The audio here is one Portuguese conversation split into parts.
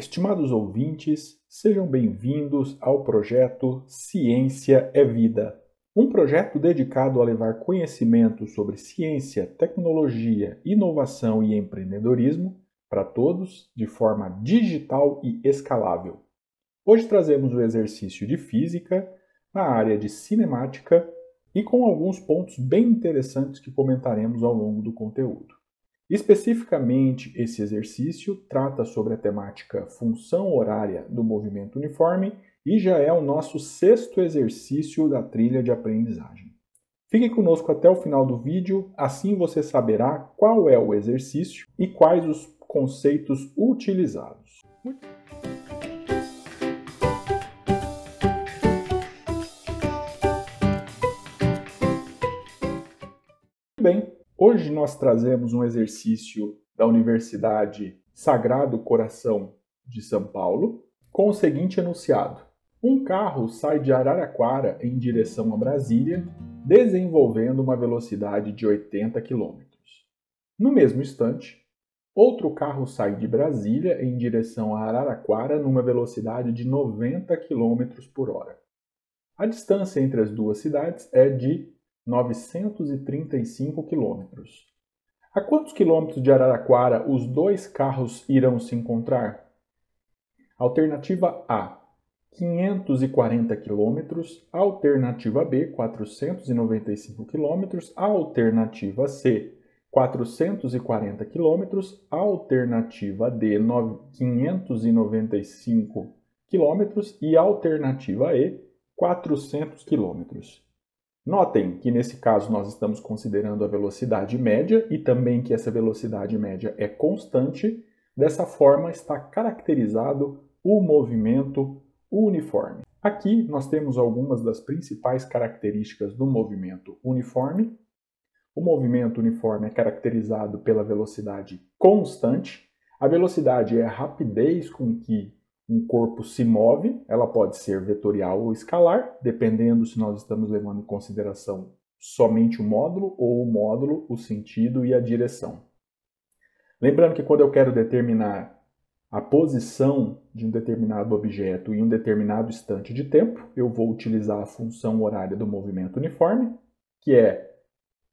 Estimados ouvintes, sejam bem-vindos ao projeto Ciência é Vida, um projeto dedicado a levar conhecimento sobre ciência, tecnologia, inovação e empreendedorismo para todos de forma digital e escalável. Hoje trazemos o exercício de física na área de cinemática e com alguns pontos bem interessantes que comentaremos ao longo do conteúdo. Especificamente, esse exercício trata sobre a temática função horária do movimento uniforme e já é o nosso sexto exercício da trilha de aprendizagem. Fique conosco até o final do vídeo, assim você saberá qual é o exercício e quais os conceitos utilizados. Bem, Hoje nós trazemos um exercício da Universidade Sagrado Coração de São Paulo com o seguinte enunciado: Um carro sai de Araraquara em direção a Brasília, desenvolvendo uma velocidade de 80 km. No mesmo instante, outro carro sai de Brasília em direção a Araraquara numa velocidade de 90 km por hora. A distância entre as duas cidades é de 935 quilômetros. A quantos quilômetros de Araraquara os dois carros irão se encontrar? Alternativa A, 540 quilômetros. Alternativa B, 495 quilômetros. Alternativa C, 440 quilômetros. Alternativa D, 595 quilômetros. E alternativa E, 400 quilômetros. Notem que nesse caso nós estamos considerando a velocidade média e também que essa velocidade média é constante. Dessa forma está caracterizado o movimento uniforme. Aqui nós temos algumas das principais características do movimento uniforme. O movimento uniforme é caracterizado pela velocidade constante. A velocidade é a rapidez com que um corpo se move, ela pode ser vetorial ou escalar, dependendo se nós estamos levando em consideração somente o módulo ou o módulo, o sentido e a direção. Lembrando que quando eu quero determinar a posição de um determinado objeto em um determinado instante de tempo, eu vou utilizar a função horária do movimento uniforme, que é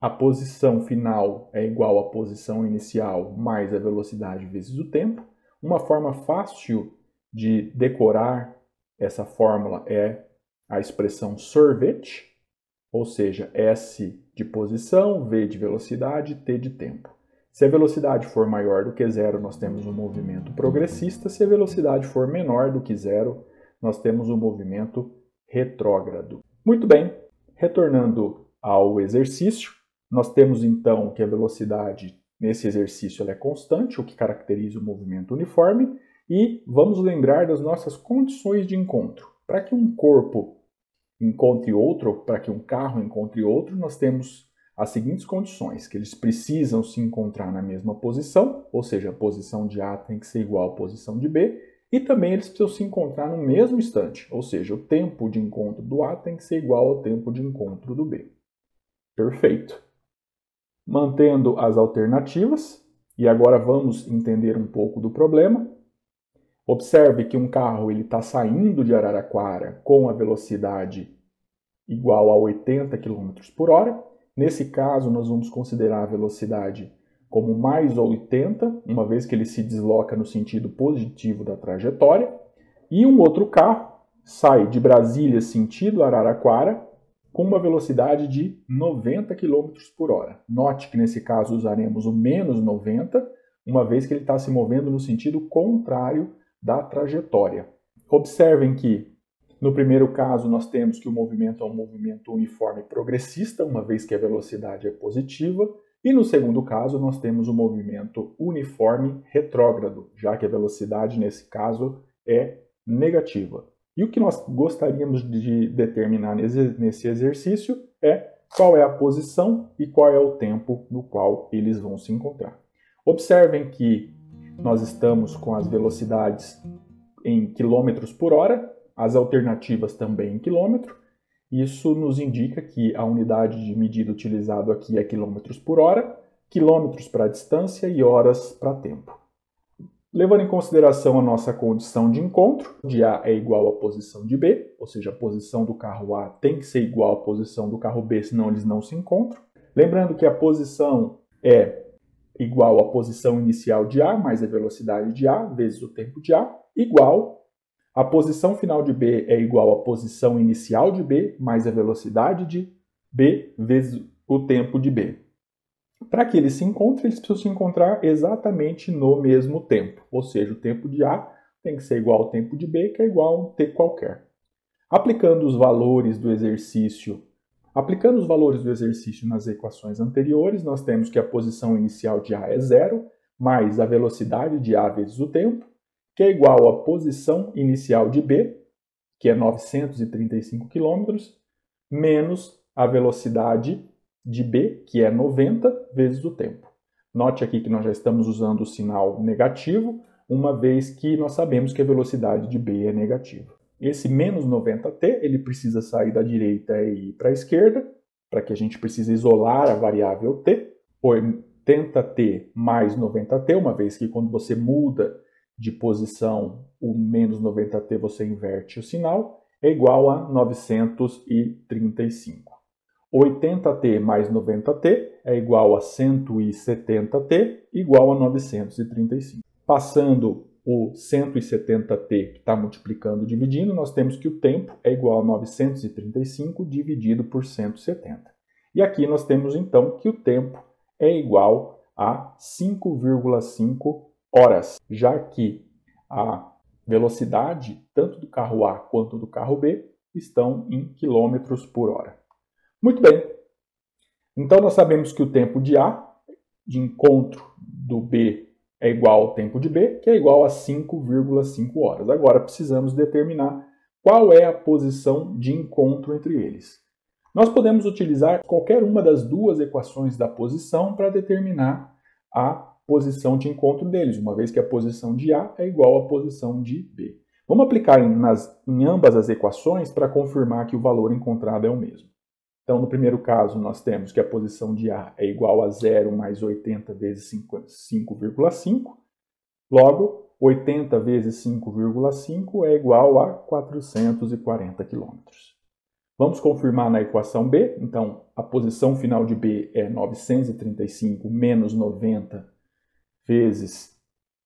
a posição final é igual à posição inicial mais a velocidade vezes o tempo. Uma forma fácil de decorar essa fórmula é a expressão sorvete, ou seja, S de posição, V de velocidade, T de tempo. Se a velocidade for maior do que zero, nós temos um movimento progressista. Se a velocidade for menor do que zero, nós temos um movimento retrógrado. Muito bem, retornando ao exercício, nós temos então que a velocidade nesse exercício é constante, o que caracteriza o movimento uniforme, e vamos lembrar das nossas condições de encontro. Para que um corpo encontre outro, para que um carro encontre outro, nós temos as seguintes condições, que eles precisam se encontrar na mesma posição, ou seja, a posição de A tem que ser igual à posição de B, e também eles precisam se encontrar no mesmo instante, ou seja, o tempo de encontro do A tem que ser igual ao tempo de encontro do B. Perfeito. Mantendo as alternativas, e agora vamos entender um pouco do problema. Observe que um carro está saindo de Araraquara com a velocidade igual a 80 km por hora. Nesse caso, nós vamos considerar a velocidade como mais 80, uma vez que ele se desloca no sentido positivo da trajetória. E um outro carro sai de Brasília sentido Araraquara com uma velocidade de 90 km por hora. Note que nesse caso usaremos o menos 90, uma vez que ele está se movendo no sentido contrário da trajetória. Observem que no primeiro caso nós temos que o movimento é um movimento uniforme progressista, uma vez que a velocidade é positiva, e no segundo caso nós temos o movimento uniforme retrógrado, já que a velocidade nesse caso é negativa. E o que nós gostaríamos de determinar nesse exercício é qual é a posição e qual é o tempo no qual eles vão se encontrar. Observem que nós estamos com as velocidades em quilômetros por hora, as alternativas também em quilômetro. Isso nos indica que a unidade de medida utilizada aqui é quilômetros por hora, quilômetros para distância e horas para tempo. Levando em consideração a nossa condição de encontro, de A é igual à posição de B, ou seja, a posição do carro A tem que ser igual à posição do carro B, senão eles não se encontram. Lembrando que a posição é igual à posição inicial de A mais a velocidade de A vezes o tempo de A, igual a posição final de B é igual à posição inicial de B mais a velocidade de B vezes o tempo de B. Para que eles se encontrem, eles precisam se encontrar exatamente no mesmo tempo. Ou seja, o tempo de A tem que ser igual ao tempo de B, que é igual a um T qualquer. Aplicando os valores do exercício, aplicando os valores do exercício nas equações anteriores, nós temos que a posição inicial de A é zero, mais a velocidade de A vezes o tempo, que é igual à posição inicial de B, que é 935 km, menos a velocidade de B, que é 90 vezes o tempo. Note aqui que nós já estamos usando o sinal negativo, uma vez que nós sabemos que a velocidade de B é negativa. Esse menos 90t, ele precisa sair da direita e ir para a esquerda, para que a gente precise isolar a variável t. 80t mais 90t, uma vez que quando você muda de posição o menos 90t você inverte o sinal, é igual a 935. 80t mais 90t é igual a 170t, igual a 935. Passando o 170t que está multiplicando e dividindo, nós temos que o tempo é igual a 935 dividido por 170. E aqui nós temos então que o tempo é igual a 5,5 horas, já que a velocidade tanto do carro A quanto do carro B estão em quilômetros por hora. Muito bem. Então nós sabemos que o tempo de A de encontro do B é igual ao tempo de B, que é igual a 5,5 horas. Agora precisamos determinar qual é a posição de encontro entre eles. Nós podemos utilizar qualquer uma das duas equações da posição para determinar a posição de encontro deles, uma vez que a posição de A é igual à posição de B. Vamos aplicar em, nas, em ambas as equações para confirmar que o valor encontrado é o mesmo. Então, no primeiro caso, nós temos que a posição de A é igual a 0 mais 80 vezes 5,5. Logo, 80 vezes 5,5 é igual a 440 km. Vamos confirmar na equação B. Então, a posição final de B é 935 menos 90 vezes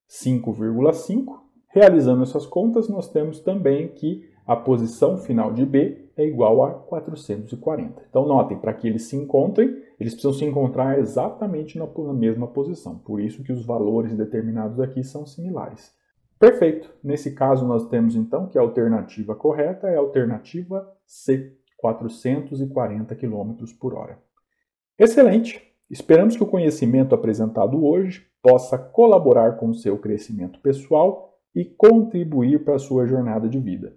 5,5. Realizando essas contas, nós temos também que a posição final de B é igual a 440. Então, notem, para que eles se encontrem, eles precisam se encontrar exatamente na mesma posição. Por isso que os valores determinados aqui são similares. Perfeito. Nesse caso, nós temos então que a alternativa correta é a alternativa C, 440 km por hora. Excelente! Esperamos que o conhecimento apresentado hoje possa colaborar com o seu crescimento pessoal e contribuir para a sua jornada de vida.